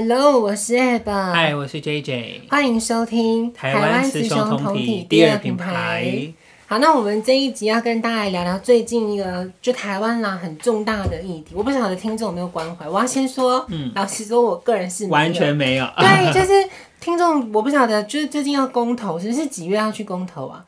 Hello，我是 Ab。嗨，我是 JJ。欢迎收听台湾雌雄同体第二品牌。好，那我们这一集要跟大家聊聊最近一个就台湾啦很重大的议题。我不晓得听众有没有关怀。我要先说，嗯，老实说，我个人是完全没有。对，就是听众，我不晓得，就是最近要公投，是是几月要去公投啊？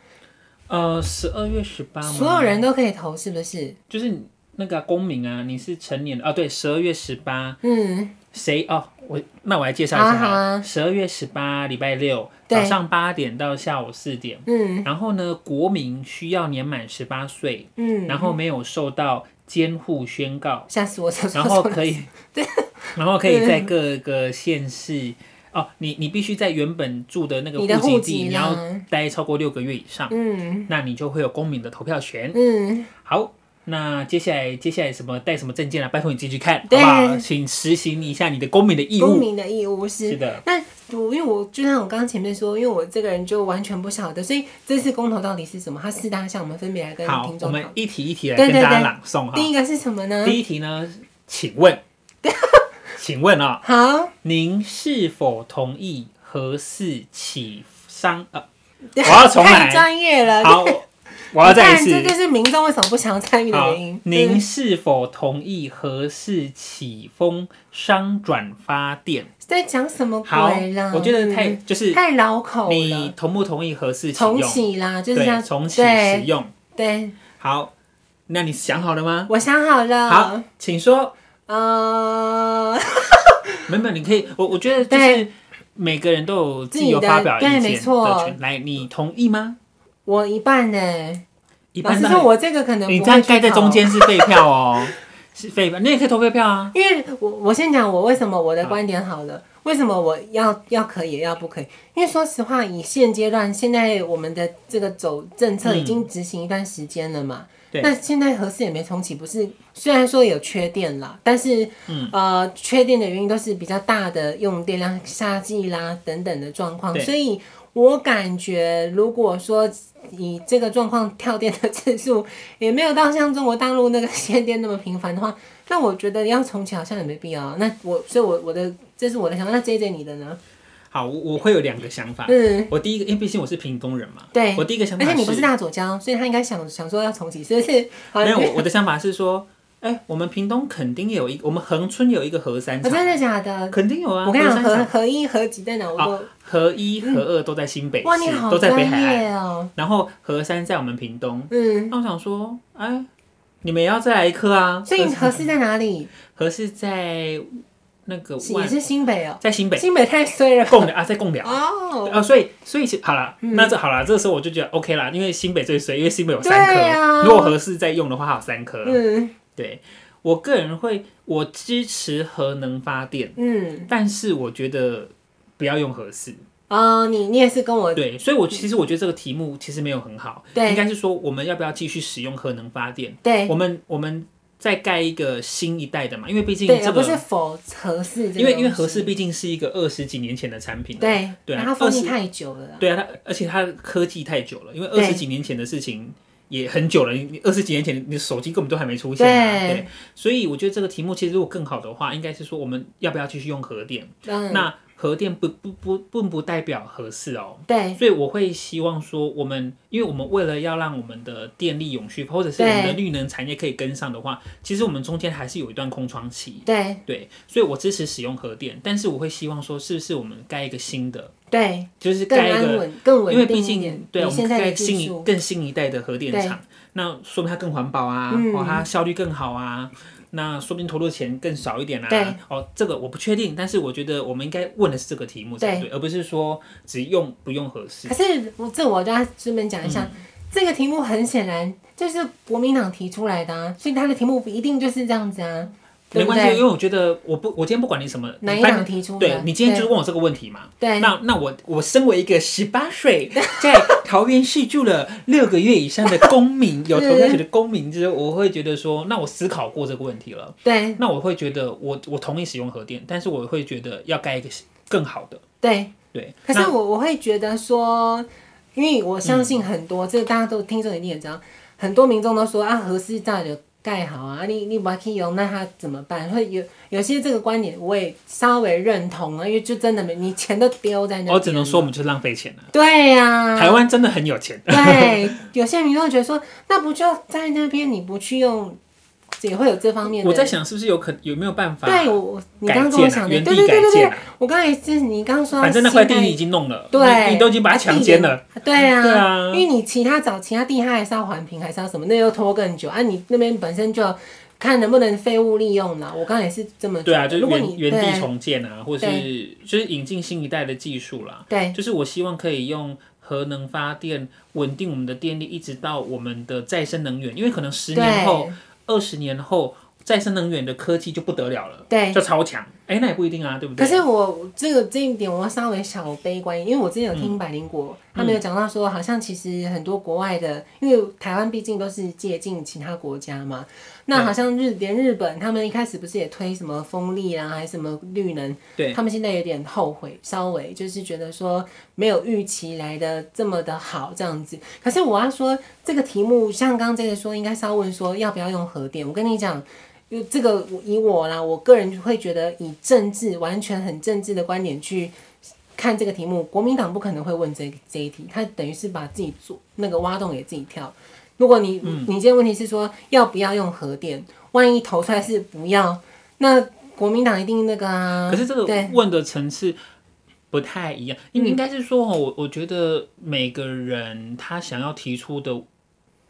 呃，十二月十八。所有人都可以投，是不是？就是那个公民啊，你是成年的啊？对，十二月十八。嗯。谁哦？我那我来介绍一下。十二月十八，礼拜六早上八点到下午四点。嗯。然后呢，国民需要年满十八岁。嗯。然后没有受到监护宣告。吓死我！然后可以。对。然后可以在各个县市哦，你你必须在原本住的那个户籍地，你要待超过六个月以上。嗯。那你就会有公民的投票权。嗯。好。那接下来，接下来什么带什么证件啊？拜托你进去看，对好不好？请实行一下你的公民的义务。公民的义务是。是的。那我因为我就像我刚刚前面说，因为我这个人就完全不晓得，所以这次公投到底是什么？它四大项，我们分别来跟听众。好，我们一题一题来跟大家朗诵哈。第一个是什么呢？第一题呢，请问，请问啊，好，您是否同意核四起商？呃，我要重来。太专业了。好。我要再一次，这就是民众为什么不想参与的原因。您是否同意何氏启封商转发电？在讲什么鬼啦？我觉得太就是太绕口了。你同不同意何氏重启啦？就是要重启使用。对，好，那你想好了吗？我想好了。好，请说。呃，没有，你可以，我我觉得就是每个人都有自由发表意见的权。来，你同意吗？我一半呢，一半。老实说，我这个可能你这样盖在中间是废票哦，是废票。你也可以投废票啊。因为我我先讲我为什么我的观点好了，好为什么我要要可以也要不可以？因为说实话，以现阶段现在我们的这个走政策已经执行一段时间了嘛。嗯、那现在核四也没重启，不是？虽然说有缺电了，但是、嗯、呃，缺电的原因都是比较大的用电量、夏季啦等等的状况，所以。我感觉，如果说以这个状况跳电的次数 也没有到像中国大陆那个限电那么频繁的话，那我觉得要重启好像也没必要。那我，所以我我的这是我的想法。那 JJ 你的呢？好，我我会有两个想法。嗯，我第一个，因为毕竟我是屏东人嘛。对。我第一个想法，而且你不是大左胶，所以他应该想想说要重启，是不是？没有，我的想法是说。哎、欸，我们屏东肯定有一，我们恒春有一个核三厂。真的假的？肯定有啊！我跟你讲，核核一、核几在哪？我都核一、核二都在新北都在北海岸哦。然后核三在我们屏东。嗯，那我想说，哎、欸，你们也要再来一颗啊！所以核四在哪里？核四在那个也是新北哦，在新北。新北太衰了。贡寮啊，在贡寮哦。啊，所以所以好了，嗯、那这好了，这个时候我就觉得 OK 啦，因为新北最衰，因为新北有三颗。啊、如果合四在用的话，还有三颗。嗯，对。我个人会，我支持核能发电，嗯，但是我觉得不要用核四。哦，你你也是跟我对，所以我其实我觉得这个题目其实没有很好，对，应该是说我们要不要继续使用核能发电？对，我们我们再盖一个新一代的嘛，因为毕竟这个不是否核四，因为因为核四毕竟是一个二十几年前的产品，对对啊，它封闭太久了，对啊，它而且它科技太久了，因为二十几年前的事情。也很久了，你二十几年前你的手机根本都还没出现啊，对，对，所以我觉得这个题目其实如果更好的话，应该是说我们要不要继续用核电？嗯，那核电不不不并不代表合适哦，对，所以我会希望说我们，因为我们为了要让我们的电力永续，或者是我们的绿能产业可以跟上的话，其实我们中间还是有一段空窗期，对。对，所以我支持使用核电，但是我会希望说是不是我们盖一个新的。对，就是盖一个，更稳，因为毕竟，对，我们盖新一更新一代的核电厂，那说明它更环保啊，哦，它效率更好啊，那说不定投入的钱更少一点啊。对，哦，这个我不确定，但是我觉得我们应该问的是这个题目才对，而不是说只用不用合适。可是我这我就要顺便讲一下，这个题目很显然就是国民党提出来的啊，所以他的题目不一定就是这样子啊。没关系，因为我觉得我不，我今天不管你什么，哪一党提出的，对，你今天就是问我这个问题嘛。对，那那我我身为一个十八岁 在桃园市住了六个月以上的公民，有 投票权的公民，就是我会觉得说，那我思考过这个问题了。对，那我会觉得我我同意使用核电，但是我会觉得要盖一个更好的。对对，可是我我会觉得说，因为我相信很多，这个大家都听众一定也知道，很多民众都说啊，核四在的。盖好啊，你你不可以用，那他怎么办？会有有些这个观点我也稍微认同啊，因为就真的没你钱都丢在那。我只能说我们就是浪费钱了。对呀、啊，台湾真的很有钱。对，有些民众会觉得说，那不就在那边，你不去用，也会有这方面的。我在想是不是有可有没有办法？对我，你刚刚跟我想的，对对对对对，我刚才是你刚刚说，反正那块地你已经弄了，对你，你都已经把它强奸了，对啊，对啊，因为你其他找其他地，它还是要环评，还是要什么，那又拖更久啊。你那边本身就。看能不能废物利用了，我刚才也是这么对啊，就是原原地重建啊，或是就是引进新一代的技术啦。对，就是我希望可以用核能发电稳定我们的电力，一直到我们的再生能源，因为可能十年后、二十年后。再生能源的科技就不得了了，对，就超强。哎、欸，那也不一定啊，对不对？可是我这个这一点，我要稍微小悲观，因为我之前有听百灵果，嗯、他们有讲到说，好像其实很多国外的，因为台湾毕竟都是借鉴其他国家嘛，那好像日连日本他们一开始不是也推什么风力啊，还是什么绿能？对，他们现在有点后悔，稍微就是觉得说没有预期来的这么的好这样子。可是我要说这个题目，像刚刚这个说，应该是要问说要不要用核电？我跟你讲。就这个，以我啦，我个人会觉得，以政治完全很政治的观点去看这个题目，国民党不可能会问这这一题，他等于是把自己做那个挖洞给自己跳。如果你、嗯、你这个问题是说要不要用核电，万一投出来是不要，那国民党一定那个啊。可是这个问的层次不太一样，应该是说，我我觉得每个人他想要提出的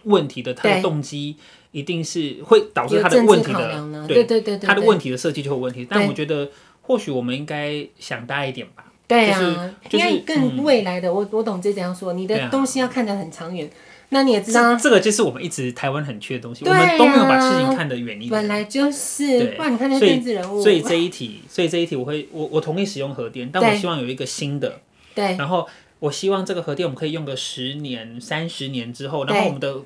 问题的他的动机。一定是会导致他的问题的，对对对对，他的问题的设计就有问题。但我觉得，或许我们应该想大一点吧。对啊，因为更未来的，我我懂这怎样说，你的东西要看得很长远。那你也知道，这个就是我们一直台湾很缺的东西，我们都没有把事情看得远一点。本来就是，不然你看那政治人物。所以这一题，所以这一题，我会我我同意使用核电，但我希望有一个新的。对。然后我希望这个核电我们可以用个十年、三十年之后，然后我们的。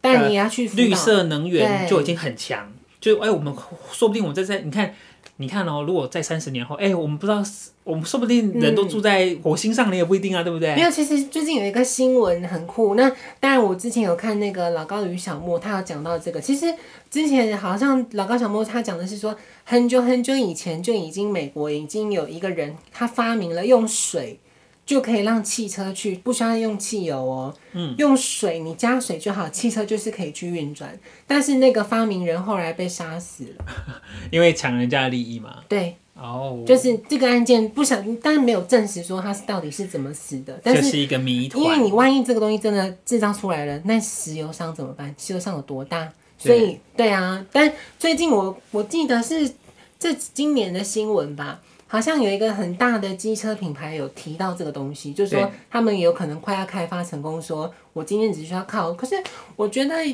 但你要去绿色能源就已经很强，就哎、欸，我们说不定我们在在你看，你看哦，如果在三十年后，哎、欸，我们不知道，我们说不定人都住在火星上，你也不一定啊，对不对？没有，其实最近有一个新闻很酷。那当然，我之前有看那个老高与小莫，他有讲到这个。其实之前好像老高小莫他讲的是说，很久很久以前就已经美国已经有一个人，他发明了用水。就可以让汽车去，不需要用汽油哦，嗯，用水，你加水就好，汽车就是可以去运转。但是那个发明人后来被杀死了，因为抢人家的利益嘛。对，哦，就是这个案件不想，但是没有证实说他是到底是怎么死的，但是，这是一个谜团。因为你万一这个东西真的制造出来了，那石油商怎么办？石油商有多大？所以，对啊。但最近我我记得是这今年的新闻吧。好像有一个很大的机车品牌有提到这个东西，就是说他们有可能快要开发成功。说我今天只需要靠，可是我觉得，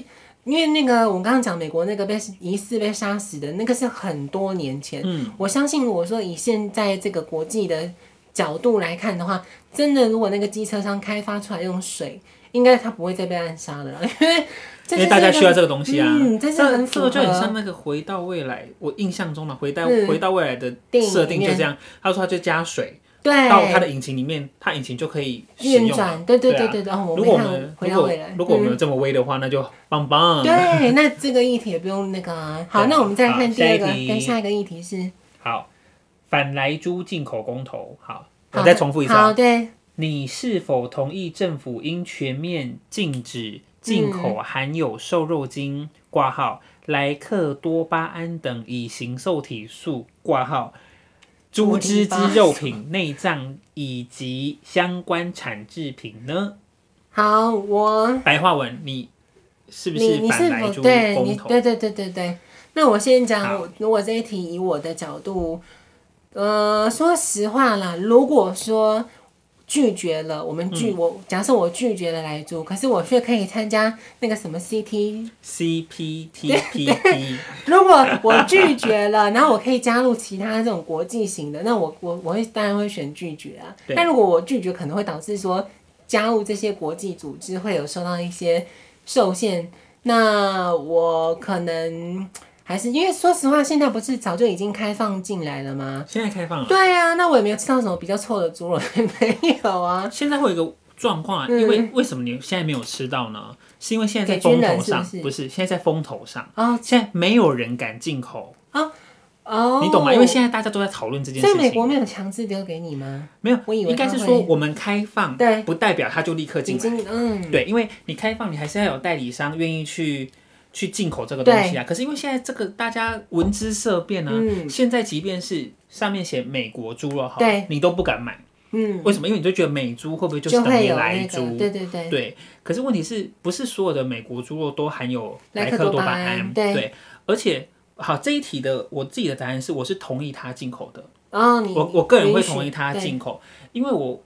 因为那个我刚刚讲美国那个被疑似被杀死的那个是很多年前。嗯，我相信我说以现在这个国际的角度来看的话，真的如果那个机车商开发出来用水，应该他不会再被暗杀了，因为。因为大家需要这个东西啊，嗯，这这个就很像那个回到未来，我印象中的回到回到未来的设定就这样，他说他就加水，对，到他的引擎里面，他引擎就可以运转，对对对对对。如果我们如果如果我们有这么威的话，那就棒棒。对，那这个议题也不用那个啊。好，那我们再看第二个，跟下一个议题是。好，反莱猪进口公投。好，我再重复一次。好，对，你是否同意政府应全面禁止？进口含有瘦肉精挂号、莱克多巴胺等乙型受体素挂号猪只之肉品、内脏以及相关产制品呢？好，我白话文，你是不是反莱猪公投？对对对对对。那我先讲，如果这一题以我的角度，呃，说实话啦，如果说。拒绝了，我们拒、嗯、我假设我拒绝了来租，可是我却可以参加那个什么 CT CPTPP。如果我拒绝了，然后我可以加入其他这种国际型的，那我我我会当然会选拒绝啊。但如果我拒绝，可能会导致说加入这些国际组织会有受到一些受限，那我可能。还是因为说实话，现在不是早就已经开放进来了吗？现在开放了。对呀、啊，那我也没有吃到什么比较臭的猪肉，没有啊。现在会有一个状况啊，因为为什么你现在没有吃到呢？是因为现在在风头上，是不是？现在在风头上哦，现在没有人敢进口哦哦，你懂吗？因为现在大家都在讨论这件事情。所以美国没有强制丢给你吗？没有，我以为应该是说我们开放，对，不代表他就立刻进来。嗯，对，因为你开放，你还是要有代理商愿意去去进口这个东西啊。可是因为现在这个大家闻之色变啊，嗯、现在即便是上面写美国猪肉好，你都不敢买。嗯，为什么？因为你就觉得美猪会不会就是等于莱猪？那个？对对对。对，可是问题是不是所有的美国猪肉都含有莱克多巴胺？对，对，而且。好，这一题的我自己的答案是，我是同意他进口的。哦，我我个人会同意他进口，因为我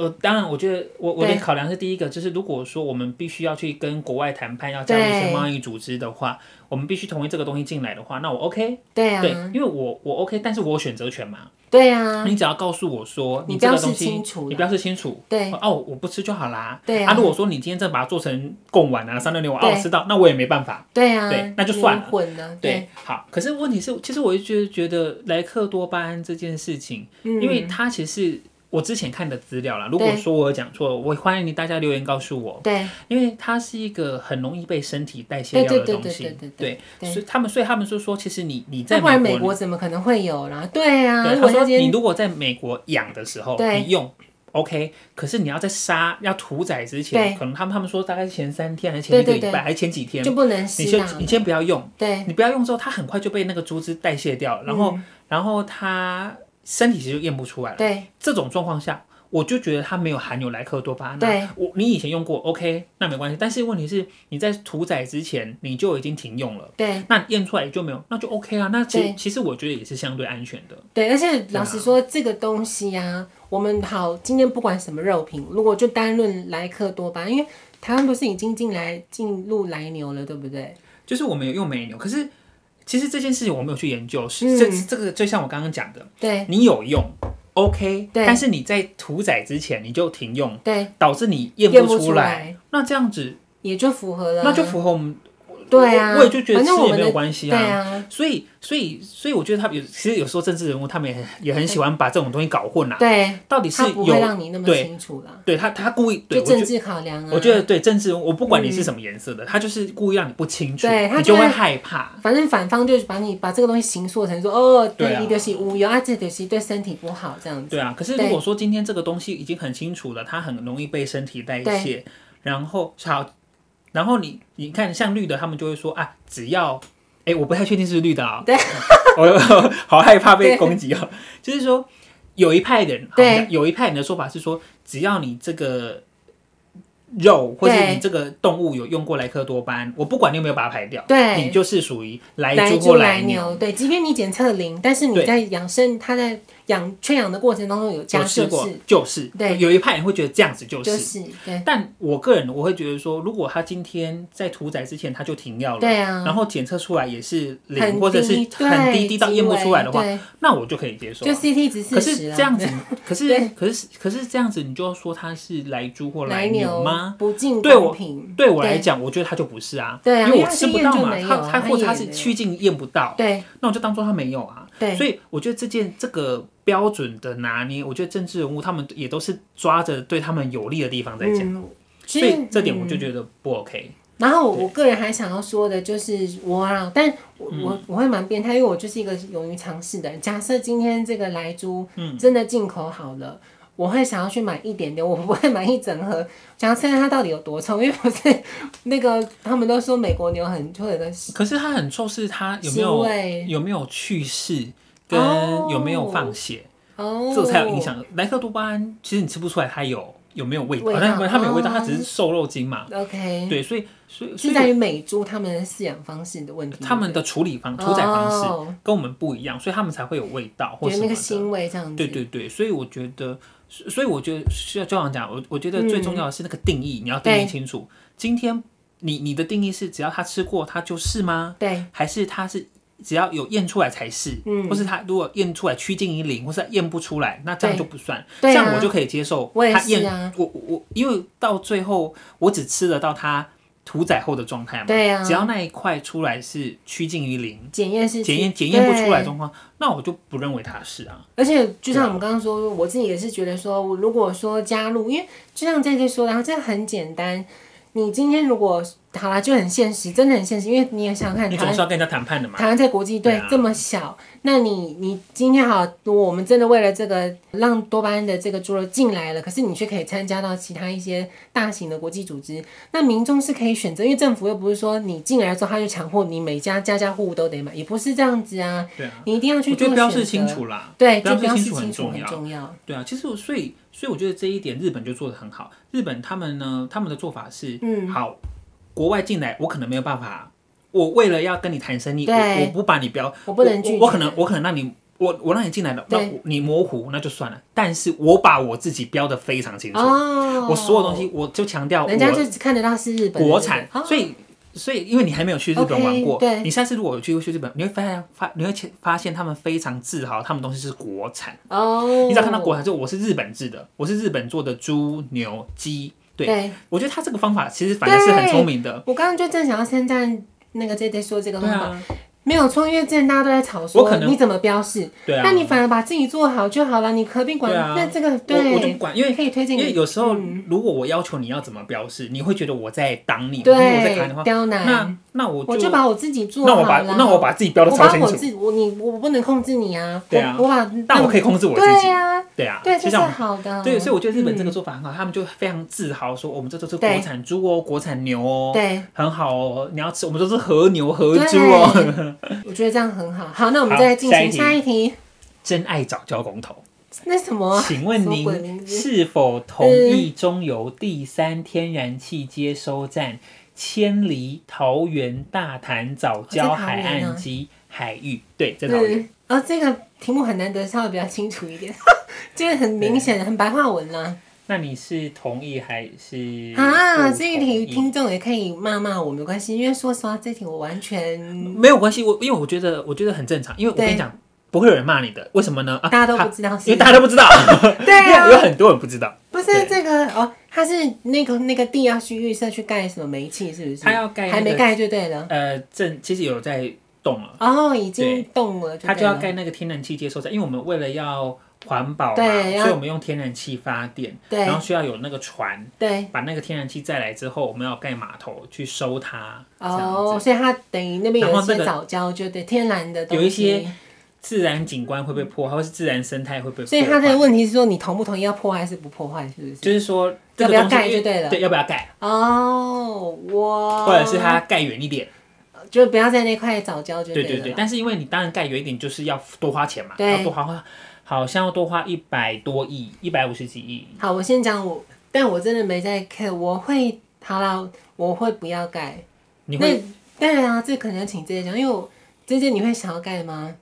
呃，当然我觉得我我的考量是第一个，就是如果说我们必须要去跟国外谈判，要加入一些贸易组织的话，我们必须同意这个东西进来的话，那我 OK。对啊，对，因为我我 OK，但是我有选择权嘛。对啊，你只要告诉我说你这个东西，你标示清楚，对，哦，我不吃就好啦。对啊，如果说你今天再把它做成贡丸啊、三六零，我哦吃到，那我也没办法。对啊，对，那就算了。混了，对，好。可是问题是，其实我就觉得觉得莱克多巴胺这件事情，因为它其实我之前看的资料啦，如果说我有讲错，我欢迎你大家留言告诉我。对，因为它是一个很容易被身体代谢掉的东西。对，所以他们，所以他们就说，其实你你在美国怎么可能会有啦？对啊，他说你如果在美国养的时候，你用 OK，可是你要在杀要屠宰之前，可能他们他们说大概是前三天还是前一个礼拜还是前几天就不能，你先你先不要用，对，你不要用之后，它很快就被那个猪只代谢掉，然后然后它身体其实就验不出来了。对，这种状况下。我就觉得它没有含有莱克多巴胺。对，我你以前用过，OK，那没关系。但是问题是，你在屠宰之前你就已经停用了。对，那验出来就没有，那就 OK 啊。那其实其实我觉得也是相对安全的。对，而且老实说，这个东西啊，我们好，今天不管什么肉品，如果就单论莱克多巴胺，因为台湾不是已经进来进入莱牛了，对不对？就是我们有用美牛，可是其实这件事情我没有去研究，是这这个就像我刚刚讲的，对，你有用。OK，但是你在屠宰之前你就停用，对，导致你验不出来，那这样子也就符合了，那就符合我们。对啊，我也就觉得吃也没有关系啊。对啊，所以所以所以我觉得他有，其实有时候政治人物他们也很也很喜欢把这种东西搞混啊。对，到底是有让你那么清楚了。对他，他故意对政治考量啊。我觉得对政治，我不管你是什么颜色的，他就是故意让你不清楚，对，你就会害怕。反正反方就是把你把这个东西形塑成说，哦，对，你就是无油啊，这就是对身体不好这样子。对啊，可是如果说今天这个东西已经很清楚了，它很容易被身体代谢，然后好。然后你你看像绿的，他们就会说啊，只要，哎、欸，我不太确定是，是绿的啊、喔，对，我好害怕被攻击哦、喔。就是说，有一派人，对，有一派人的说法是说，只要你这个肉或者你这个动物有用过莱克多巴胺，我不管你有没有把它排掉，对，你就是属于莱猪或莱牛，对，即便你检测零，但是你在养生，它在。养圈养的过程当中有加试过，就是对，有一派人会觉得这样子就是，就是对。但我个人我会觉得说，如果他今天在屠宰之前他就停药了，对啊，然后检测出来也是零或者是很低低到验不出来的话，那我就可以接受。就 CT 值四十。可是这样子，可是可是可是这样子，你就要说它是来猪或来牛吗？不进对我对我来讲，我觉得他就不是啊，对啊，因为我吃不到嘛，他他或者它是趋近验不到，对，那我就当做他没有啊。对，所以我觉得这件这个。标准的拿捏，我觉得政治人物他们也都是抓着对他们有利的地方在讲，嗯、所以这点我就觉得不 OK。然后我个人还想要说的就是我啊，但我、嗯、我我会蛮变态，因为我就是一个勇于尝试的人。假设今天这个莱猪真的进口好了，嗯、我会想要去买一点点，我不会买一整盒，想要看看它到底有多臭。因为不是那个他们都说美国牛很臭的，可是它很臭，是它有没有有没有去世？跟有没有放血，哦，这才有影响。莱克多巴胺其实你吃不出来它有有没有味道，但它没有味道，它只是瘦肉精嘛。OK，对，所以所以是在于美猪他们的饲养方式的问题，他们的处理方屠宰方式跟我们不一样，所以他们才会有味道或者那个腥味这样子。对对对，所以我觉得，所以我觉得需要就像讲，我我觉得最重要的是那个定义，你要定义清楚。今天你你的定义是只要他吃过他就是吗？对，还是他是？只要有验出来才是，嗯，或是他如果验出来趋近于零，或是验不出来，那这样就不算，这样我就可以接受。他验我我因为到最后我只吃得到他屠宰后的状态嘛，对啊，只要那一块出来是趋近于零，检验是检验检验不出来状况，那我就不认为它是啊。而且就像我们刚刚说，我自己也是觉得说，如果说加入，因为就像这些说的，然后这很简单，你今天如果好啦，就很现实，真的很现实，因为你也想想看，你总是要跟人家谈判的嘛。台湾在国际队、啊、这么小，那你你今天好，我们真的为了这个让多巴胺的这个猪肉进来了，可是你却可以参加到其他一些大型的国际组织，那民众是可以选择，因为政府又不是说你进来之后他就强迫你每家家家户户都得买，也不是这样子啊。对啊，你一定要去做选择。我觉得标示清楚啦，对，标示清楚很重要。重要对啊，其实我所以所以我觉得这一点日本就做的很好。日本他们呢，他们的做法是，嗯，好。国外进来，我可能没有办法。我为了要跟你谈生意，我我不把你标，我不能拒绝。我可能我可能让你，我我让你进来了，那你模糊那就算了。但是我把我自己标的非常清楚，哦、我所有东西我就强调，人家就只看得到是日本国产。所以所以因为你还没有去日本玩过，对，你下次如果有去去日本，你会发现发你会发现他们非常自豪，他们东西是国产。哦，你只要看到国产，就我是日本制的，我是日本做的猪牛鸡。对，对，我觉得他这个方法其实反而是很聪明的。我刚刚就正想要称赞那个 J J 说这个方法。没有错，因为之前大家都在吵说，你怎么标示？对啊，那你反而把自己做好就好了。你何必管，那这个对，我就不管，因为可以推荐。因为有时候如果我要求你要怎么标示，你会觉得我在挡你，对，我在卡你的话，刁难。那那我我就把我自己做好。那我把那我把自己标的超清楚。我把我自己，我你我不能控制你啊。对啊，我把，但我可以控制我自己。对啊，对啊，对，这是好的。对，所以我觉得日本这个做法很好，他们就非常自豪说，我们这都是国产猪哦，国产牛哦，对，很好哦。你要吃，我们都是和牛和猪哦。我觉得这样。很好，好，那我们再进行下一题。真爱找交工头，那什么？请问您是否同意中油第三天然气接收站迁离桃园大潭早礁海岸及海域？对，在桃园。啊，这个题目很难得，稍微比较清楚一点，就 是很明显，很白话文啦。那你是同意还是啊？这一题听众也可以骂骂我，没关系，因为说实话，这题我完全没有关系。我因为我觉得我觉得很正常，因为我跟你讲，不会有人骂你的。为什么呢？啊，大家都不知道，因为大家都不知道。对啊，有很多人不知道。不是这个哦，它是那个那个地要去预设去盖什么煤气，是不是？他要盖，还没盖就对了。呃，正其实有在动了。哦，已经动了。它就要盖那个天然气接收站，因为我们为了要。环保嘛，所以我们用天然气发电，然后需要有那个船，对，把那个天然气再来之后，我们要盖码头去收它。哦，所以它等于那边有一些藻礁，就对天然的东西，有一些自然景观会被破坏，或是自然生态会被破坏。所以他的问题是说，你同不同意要破坏还是不破坏？是不是？就是说要不要盖就对了，对，要不要盖？哦，哇，或者是他盖远一点，就不要在那块藻礁就对了。对对对，但是因为你当然盖远一点，就是要多花钱嘛，要多花花。好像要多花一百多亿，一百五十几亿。好，我先讲我，但我真的没在看。我会，好了，我会不要盖。你会？当然啊，这可能要请这些讲，因为我姐姐你会想要盖吗？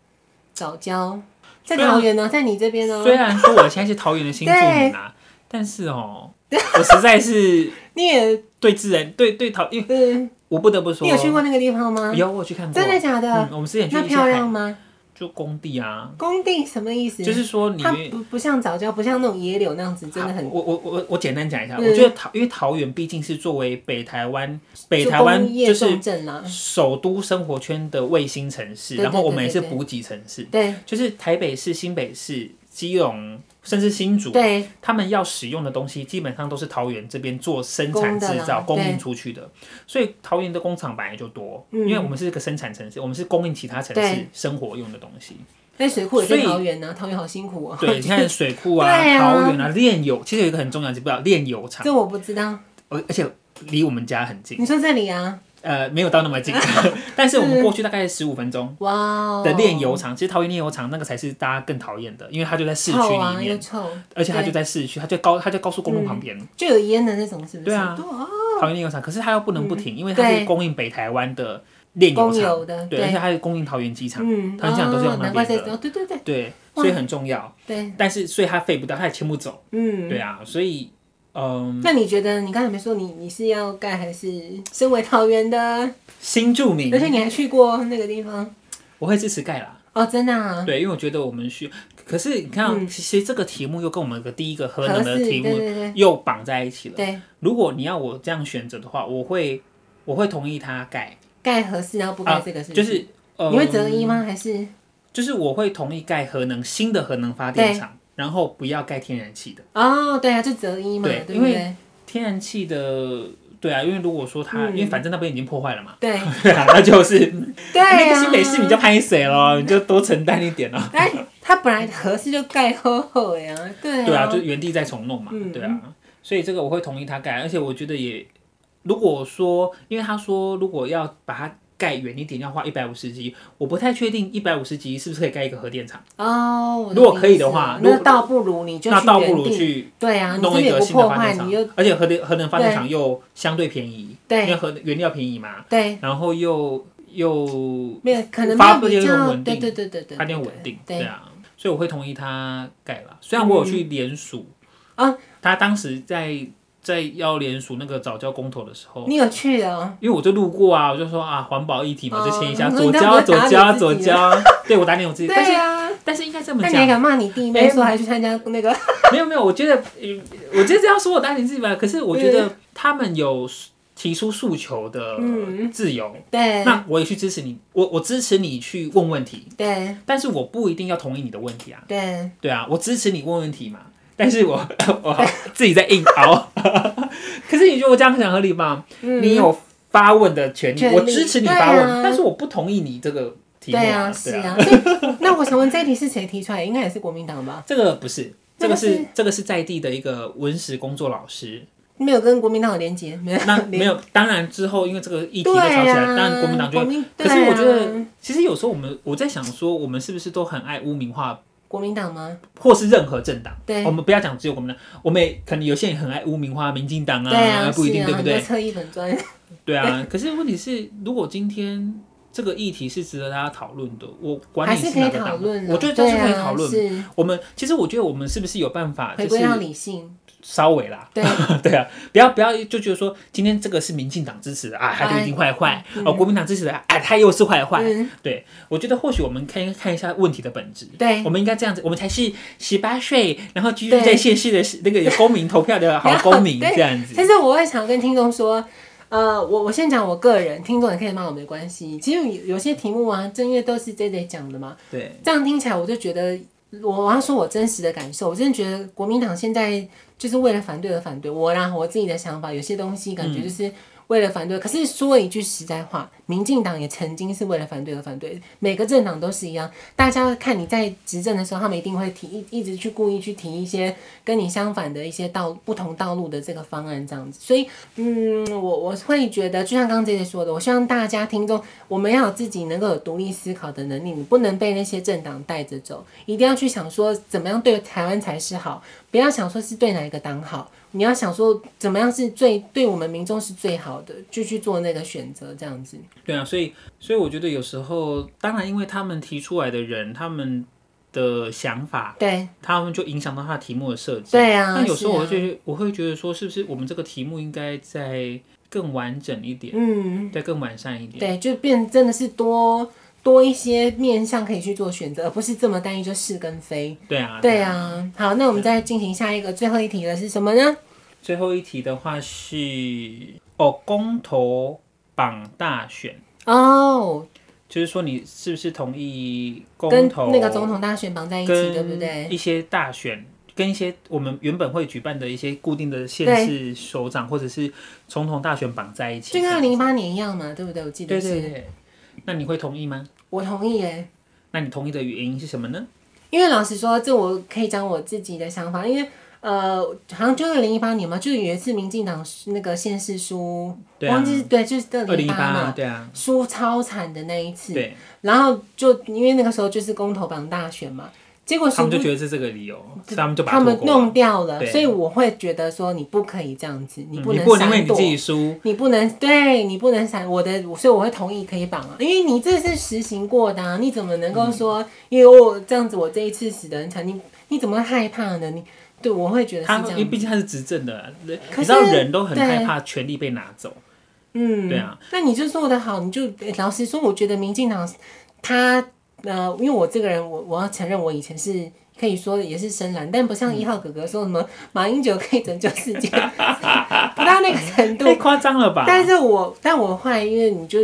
藻礁在桃园呢、喔，在你这边呢、喔。虽然说我现在是桃园的新住民啊，但是哦、喔，我实在是 你也对自然对对桃，因为我不得不说，你有去过那个地方吗？有，我去看过。真的假的？嗯、我们之前去。那漂亮吗？就工地啊，工地什么意思？就是说你，它不不像早教，不像那种野柳那样子，真的很。我我我我简单讲一下，我觉得桃，因为桃园毕竟是作为北台湾北台湾就是首都生活圈的卫星城市，然后我们也是补给城市，对，就是台北市、新北市、基隆。甚至新竹，对，他们要使用的东西基本上都是桃园这边做生产制造、供应出去的，所以桃园的工厂本来就多，因为我们是一个生产城市，我们是供应其他城市生活用的东西。那水库也在桃园呢，桃园好辛苦啊。对，你看水库 啊，桃园啊，炼油，其实有一个很重要，知不知道炼油厂？这我不知道。而而且离我们家很近。你说这里啊？呃，没有到那么近，但是我们过去大概十五分钟的炼油厂。其实桃园炼油厂那个才是大家更讨厌的，因为它就在市区里面，而且它就在市区，它就高，它在高速公路旁边，就有烟的那种，是不是？对啊，桃园炼油厂，可是它又不能不停，因为它是供应北台湾的炼油厂，对，而且它是供应桃园机场，桃园机场都是用那边的，对对对，对，所以很重要。对，但是所以它废不掉，它也迁不走，嗯，对啊，所以。嗯，那你觉得你刚才没说你你是要盖还是身为桃园的新住民？而且你还去过那个地方，我会支持盖啦。哦，真的啊？对，因为我觉得我们需。可是你看，嗯、其实这个题目又跟我们的第一个核能的题目又绑在一起了。对，如果你要我这样选择的话，我会我会同意他盖盖合适，然后不盖这个是？就是、呃、你会择一吗？还是就是我会同意盖核能新的核能发电厂。然后不要盖天然气的。哦，对啊，就择一嘛，对，因为天然气的对啊，因为如果说他，嗯。因为反正那边已经破坏了嘛，对，对啊，那就是 对啊。那个新北市你就拍谁咯，你就多承担一点咯。但他本来合适就盖厚厚呀，对啊，对啊，就原地再重弄嘛，嗯对啊，所以这个我会同意他盖，而且我觉得也，如果说，因为他说如果要把它盖远一点，要花一百五十级，我不太确定一百五十级是不是可以盖一个核电厂。哦，如果可以的话，那倒不如你就那倒不如去对啊，弄一个新的发电厂，而且核电核能发电厂又相对便宜，对，因为核原料便宜嘛，对，然后又又没有可能发电又较稳定，对对对对对，发电稳定，对啊，所以我会同意他盖了。虽然我有去联署啊，他当时在。在要联署那个早教公投的时候，你有去啊？因为我就路过啊，我就说啊，环保议题嘛，就签一下，左交左交左交，对我打脸我自己。对啊，但是应该这么讲。那你还敢骂你弟妹说还去参加那个？没有没有，我觉得，我觉得这样说我打脸自己吧。可是我觉得他们有提出诉求的自由，对，那我也去支持你，我我支持你去问问题，对，但是我不一定要同意你的问题啊，对，对啊，我支持你问问题嘛。但是我 我自己在硬熬，可是你觉得我这样很合理吗？嗯、你有发问的权利，我支持你发问，啊、但是我不同意你这个题目、啊。对啊，是啊。啊那我想问，这一题是谁提出来？应该也是国民党吧？这个不是，这个是这个是在地的一个文史工作老师，没有跟国民党有连接，没有。那没有，当然之后因为这个议题被吵起来，当然、啊、国民党就。可是我觉得，其实有时候我们我在想说，我们是不是都很爱污名化？国民党吗？或是任何政党？对，我们不要讲只有国民党，我们也可能有些人很爱污名化民进党啊，不一定，对不对？侧翼粉专。对啊，可是问题是，如果今天这个议题是值得大家讨论的，我管你是哪个党，我觉得都是可以讨论。我们其实我觉得我们是不是有办法，就是要理性。稍微啦，对。对啊，不要不要就觉得说今天这个是民进党支持的啊，他就一定坏坏。哦，国民党支持的啊，他又是坏坏。对，我觉得或许我们可以看一下问题的本质。对，我们应该这样子，我们才是十八岁，然后居住在县市的那个有公民投票的好 公民这样子。但是我会想跟听众说，呃，我我先讲我个人，听众也可以骂我没关系。其实有有些题目啊，正月都是 J J 讲的嘛，对，这样听起来我就觉得，我我要说我真实的感受，我真的觉得国民党现在。就是为了反对而反对，我啦，我自己的想法，有些东西感觉就是为了反对。可是说一句实在话，民进党也曾经是为了反对而反对，每个政党都是一样。大家看你在执政的时候，他们一定会提一一直去故意去提一些跟你相反的一些道不同道路的这个方案，这样子。所以，嗯，我我会觉得，就像刚刚姐姐说的，我希望大家听众，我们要有自己能够有独立思考的能力，你不能被那些政党带着走，一定要去想说怎么样对台湾才是好。不要想说是对哪一个党好，你要想说怎么样是最对我们民众是最好的，就去做那个选择，这样子。对啊，所以所以我觉得有时候，当然因为他们提出来的人，他们的想法，对，他们就影响到他的题目的设计。对啊，那有时候我会觉得，啊、我会觉得说，是不是我们这个题目应该再更完整一点，嗯，再更完善一点，对，就变真的是多。多一些面向可以去做选择，而不是这么单一就是跟非。对啊，对啊。好，那我们再进行下一个最后一题了，是什么呢？最后一题的话是哦，公投绑大选哦，就是说你是不是同意公投跟那个总统大选绑在一起，对不对？一些大选跟一些我们原本会举办的一些固定的县市首长或者是总统大选绑在一起，就跟二零一八年一样嘛，对不对？我记得是。对对对。那你会同意吗？我同意耶。那你同意的原因是什么呢？因为老实说，这我可以讲我自己的想法。因为呃，好像就二零一八年嘛，就有一次民进党那个县市输，对啊、忘记对，就是二零一八嘛，对啊，输超惨的那一次。对。然后就因为那个时候就是公投榜大选嘛。结果他们就觉得是这个理由，他们就把他们弄掉了，所以我会觉得说你不可以这样子，你不能因为你自己输，你不能对你不能闪我的，所以我会同意可以绑啊，因为你这是实行过的啊，你怎么能够说，嗯、因为我这样子我这一次死的很惨，你你怎么会害怕呢？你对我会觉得是这样，因为毕竟他是执政的，可是你知道人都很害怕权力被拿走，嗯，对啊，那你就做的好，你就老实说，我觉得民进党他。呃，因为我这个人，我我要承认，我以前是可以说也是深蓝，但不像一号哥哥说什么马英九可以拯救世界，不到那个程度，太夸张了吧？但是我，但我后来，因为你就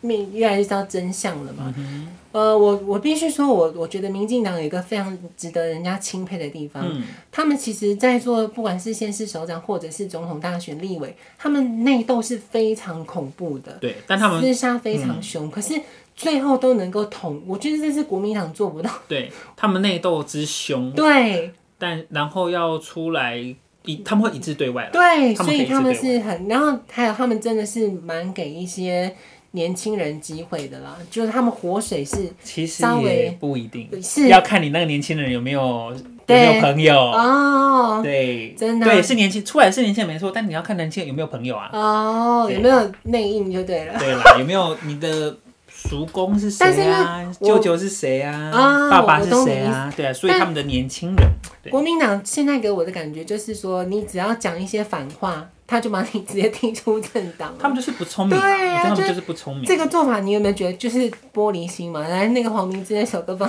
面越来越知道真相了嘛。嗯、呃，我我必须说我，我我觉得民进党有一个非常值得人家钦佩的地方，嗯、他们其实，在做不管是县市首长或者是总统大选立委，他们内斗是非常恐怖的，对，但他们厮杀非常凶，嗯、可是最后都能够统，我觉得这是国民党做不到，对他们内斗之凶，对，但然后要出来一。他们会一致对外，对，所以他们是很，然后还有他们真的是蛮给一些年轻人机会的啦，就是他们活水是其实也不一定，是。要看你那个年轻人有没有有没有朋友。哦，对，真的。对是年轻出来是年轻人没错，但你要看年轻人有没有朋友啊，哦，有没有内应就对了，对啦，有没有你的。叔公是谁啊？舅舅是谁啊？啊爸爸是谁啊？对啊，所以他们的年轻人，国民党现在给我的感觉就是说，你只要讲一些反话，他就把你直接踢出政党。他们就是不聪明，对啊，他们就是不聪明。这个做法你有没有觉得就是玻璃心嘛？来，那个黄明志那首歌放。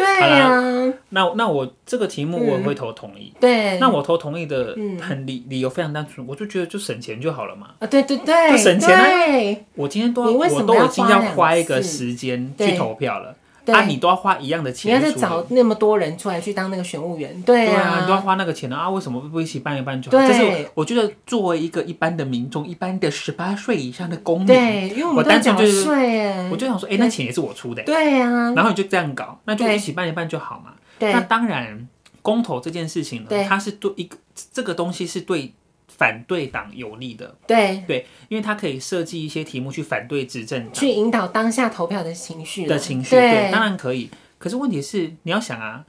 对呀、啊，那那我这个题目我也会投同意。嗯、对，那我投同意的很理理由非常单纯，我就觉得就省钱就好了嘛。啊，对对对，就省钱啊！对我今天都要，我都已经要花一个时间去投票了。啊，你都要花一样的钱，你要再找那么多人出来去当那个选务员，对啊，你都要花那个钱啊，为什么不一起办一办就好？这是我觉得作为一个一般的民众，一般的十八岁以上的公民，对，因为我们都缴税，我就想说，哎，那钱也是我出的，对啊，然后你就这样搞，那就一起办一办就好嘛。那当然，公投这件事情呢，它是对一个这个东西是对。反对党有利的，对。对，因为他可以设计一些题目去反对执政党，去引导当下投票的情绪的情绪，对，当然可以。可是问题是，你要想啊，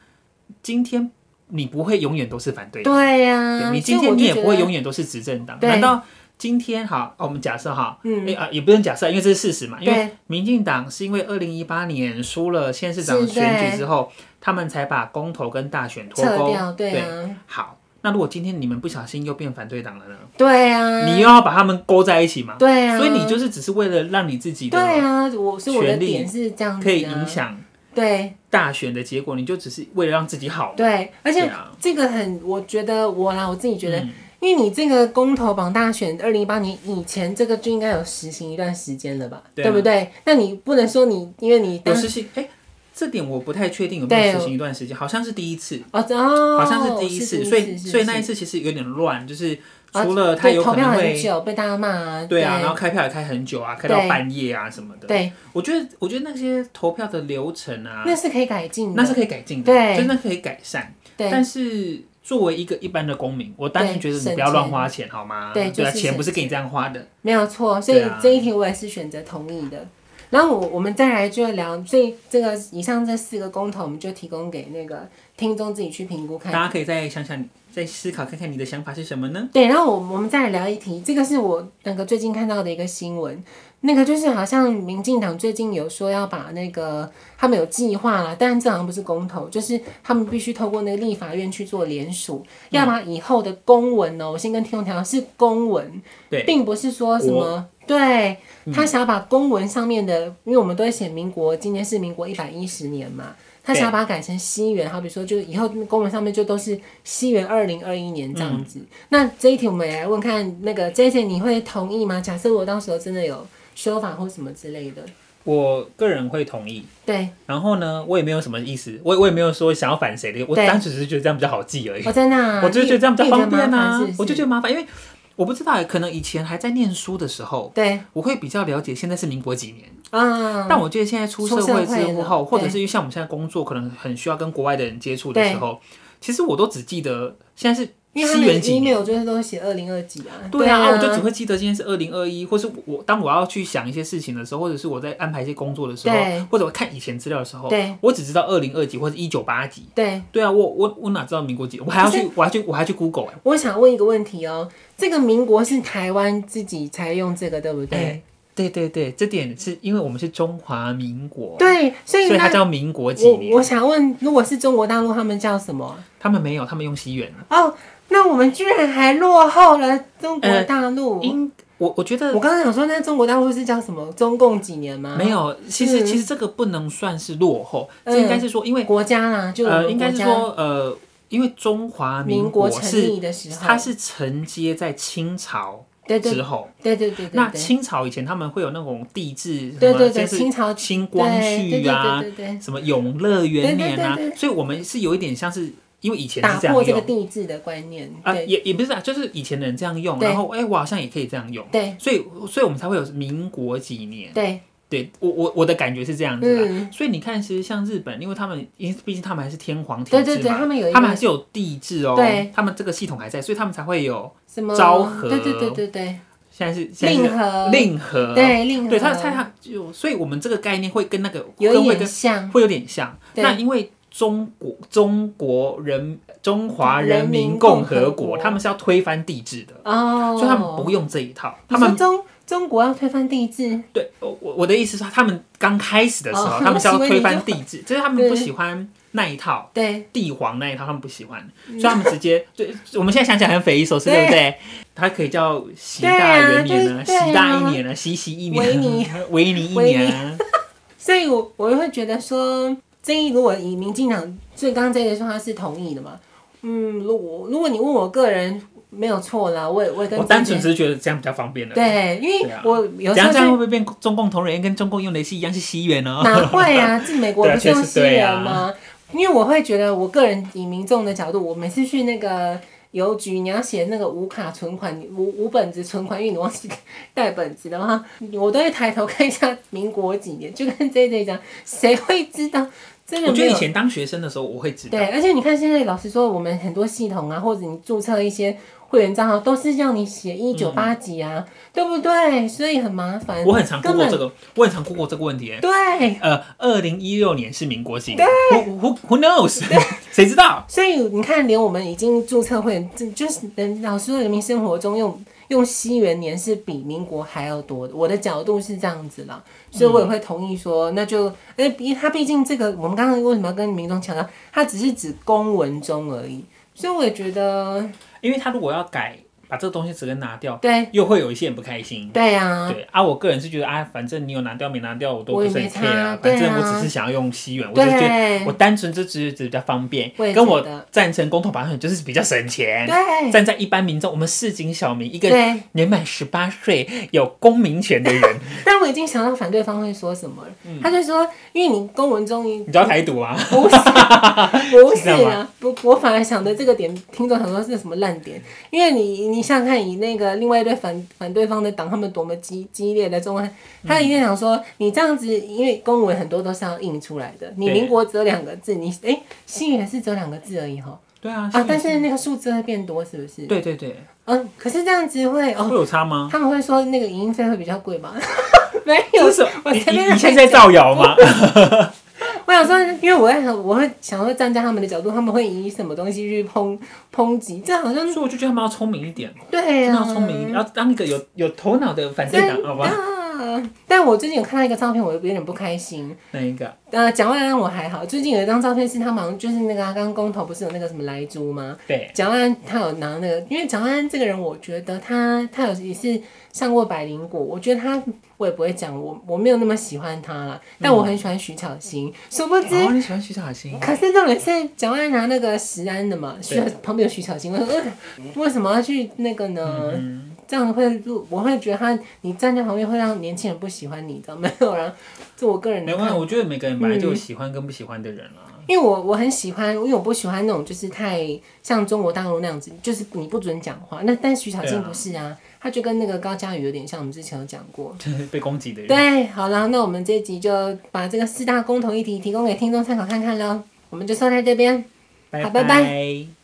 今天你不会永远都是反对党，对呀，你今天你也不会永远都是执政党。难道今天好，我们假设哈，嗯，啊，也不用假设，因为这是事实嘛。因为民进党是因为二零一八年输了县市长选举之后，他们才把公投跟大选脱钩，对，好。那如果今天你们不小心又变反对党了呢？对啊，你又要把他们勾在一起嘛？对啊，所以你就是只是为了让你自己的对啊，我是我的点是这样子，可以影响对大选的结果，你就只是为了让自己好。对，而且这个很，我觉得我啦，我自己觉得，因为你这个公投榜大选，二零一八年以前这个就应该有实行一段时间了吧？对不对？那你不能说你因为你有实行哎。这点我不太确定有没有实行一段时间，好像是第一次哦，好像是第一次，所以所以那一次其实有点乱，就是除了他有可能会被大家骂，对啊，然后开票也开很久啊，开到半夜啊什么的。对，我觉得我觉得那些投票的流程啊，那是可以改进，那是可以改进的，对，真的可以改善。对，但是作为一个一般的公民，我当然觉得你不要乱花钱好吗？对，对啊，钱不是给你这样花的，没有错。所以这一题我也是选择同意的。然后我我们再来就聊，所以这个以上这四个公投，我们就提供给那个听众自己去评估看。大家可以再想想，再思考看看你的想法是什么呢？对，然后我我们再来聊一题，这个是我那个最近看到的一个新闻，那个就是好像民进党最近有说要把那个他们有计划了，但这好像不是公投，就是他们必须透过那个立法院去做联署，要把以后的公文哦，我先跟听众讲是公文，对，并不是说什么。对，他想要把公文上面的，嗯、因为我们都会写民国，今年是民国一百一十年嘛，他想要把它改成西元，好比说，就以后公文上面就都是西元二零二一年这样子。嗯、那这一题我们也来问看，那个 JJ 你会同意吗？假设我到时候真的有修法或什么之类的，我个人会同意。对，然后呢，我也没有什么意思，我我也没有说想要反谁的，我单纯只是觉得这样比较好记而已。我真的，我就觉得这样比较方便啊，我就觉得麻烦，因为。我不知道，可能以前还在念书的时候，对，我会比较了解现在是民国几年。嗯，但我觉得现在出社会之后，或者是像我们现在工作，可能很需要跟国外的人接触的时候，其实我都只记得现在是。因为西元几年，我就是都写二零二几啊。对啊，我就只会记得今天是二零二一，或是我当我要去想一些事情的时候，或者是我在安排一些工作的时候，或者我看以前资料的时候，我只知道二零二几或者一九八几。对，对啊，我我我哪知道民国几？我还要去，我还去，我还去 Google 哎。我想问一个问题哦，这个民国是台湾自己才用这个，对不对？对对对，这点是因为我们是中华民国，对，所以所以它叫民国几年？我想问，如果是中国大陆，他们叫什么？他们没有，他们用西元哦。那我们居然还落后了中国大陆？呃、因我我觉得，我刚刚想说，那中国大陆是叫什么？中共几年吗？没有，其实、嗯、其实这个不能算是落后，这应该是说，因为国家啦，就呃，应该是说呃，因为中华民国是民国成立的时候，它是承接在清朝之后，对对对对。那清朝以前他们会有那种帝制，对对对，清朝清光绪啊，什么永乐元年啊，所以我们是有一点像是。因为以前是这样用，打破这个帝制的观念啊，也也不是啊，就是以前的人这样用，然后哎，我好像也可以这样用，对，所以所以我们才会有民国几年，对，对我我我的感觉是这样子的，所以你看，其实像日本，因为他们因为毕竟他们还是天皇体制嘛，对对对，他们有，他们还是有帝制哦，对，他们这个系统还在，所以他们才会有什么？昭和，对对对对对，现在是令和，令和，对令和，对他他他就，所以我们这个概念会跟那个有点像，会有点像，那因为。中国中国人中华人民共和国，他们是要推翻帝制的哦，所以他们不用这一套。他们中中国要推翻帝制？对，我我的意思是，他们刚开始的时候，他们是要推翻帝制，就是他们不喜欢那一套，对帝皇那一套，他们不喜欢，所以他们直接对。我们现在想起来很匪夷所思，对不对？它可以叫习大元年啊，习大一年啊，习习一年，维尼 维尼一年啊。所以我我会觉得说。这一如果以民进党，所以刚刚这个说他是同意的嘛？嗯，如果如果你问我个人，没有错啦，我也我也跟我单纯只是觉得这样比较方便的。对，因为我有时候这样会不会变中共同人跟中共用的是一样是西元呢？哪会啊？这美国 不是用西元吗？因为我会觉得，我个人以民众的角度，我每次去那个。邮局，你要写那个无卡存款，无无本子存款，因为你忘记带本子的话，我都会抬头看一下民国几年，就跟 J J 讲，谁会知道？真的，我觉得以前当学生的时候，我会知道。对，而且你看现在，老实说，我们很多系统啊，或者你注册一些。会员账号都是要你写一九八几啊，嗯、对不对？所以很麻烦。我很常过过这个，我很常过过这个问题。对，呃，二零一六年是民国几年？Who who who knows？谁知道？所以你看，连我们已经注册会员，就就是人老师说，人民生活中用用西元年是比民国还要多的。我的角度是这样子了，所以我也会同意说，那就，呃，毕他毕竟这个，我们刚刚为什么要跟民众强调，它只是指公文中而已，所以我也觉得。因为他如果要改。把这个东西直接拿掉，对，又会有一些人不开心。对呀，对啊，我个人是觉得啊，反正你有拿掉没拿掉，我都不是很 care 啊。反正我只是想要用西元，我就觉得我单纯就只是只比较方便。跟我赞成公投法案就是比较省钱。对，站在一般民众，我们市井小民，一个年满十八岁有公民权的人。但我已经想到反对方会说什么了，他就说，因为你公文中你知道台独啊？不是，不是啊，不，我反而想的这个点，听众很多是什么烂点？因为你你。你想看以那个另外一对反反对方的党，他们多么激激烈的中文，他一定想说，你这样子，因为公文很多都是要印出来的，你民国只有两个字，你哎，新元是只有两个字而已哈。对啊，啊，但是那个数字会变多，是不是？对对对。嗯，可是这样子会哦，会有差吗？他们会说那个影音费会比较贵吗？没有，我前面你现在造谣吗？我想说，因为我在想，我会想说站在他们的角度，他们会以什么东西去抨抨击？这好像，所以我就觉得他们要聪明一点，对呀、啊，要聪明一点，要当一个有有头脑的反对党，好吧？但我最近有看到一个照片，我有点不开心。哪一个？呃，蒋万安我还好。最近有一张照片是他忙就是那个刚刚公投不是有那个什么莱猪吗？对。蒋万安他有拿那个，因为蒋万安这个人，我觉得他他有也是上过百灵果，我觉得他我也不会讲，我我没有那么喜欢他了。但我很喜欢徐巧芯，殊不知。哦，你喜欢徐巧芯？可是重点是蒋万安拿那个石安的嘛，徐旁边有徐巧芯，我说为什么要去那个呢？这样会，我会觉得他，你站在旁边会让年轻人不喜欢你，知道没有？然后，就我个人的。没关系，我觉得每个人本来就有喜欢跟不喜欢的人了、啊嗯。因为我我很喜欢，因为我不喜欢那种就是太像中国大陆那样子，就是你不准讲话。那但徐小静不是啊，啊他就跟那个高佳宇有点像，我们之前有讲过。被攻击的人。对，好了，那我们这一集就把这个四大公投议题提供给听众参考看看喽。我们就说在这边，拜拜。好，拜拜。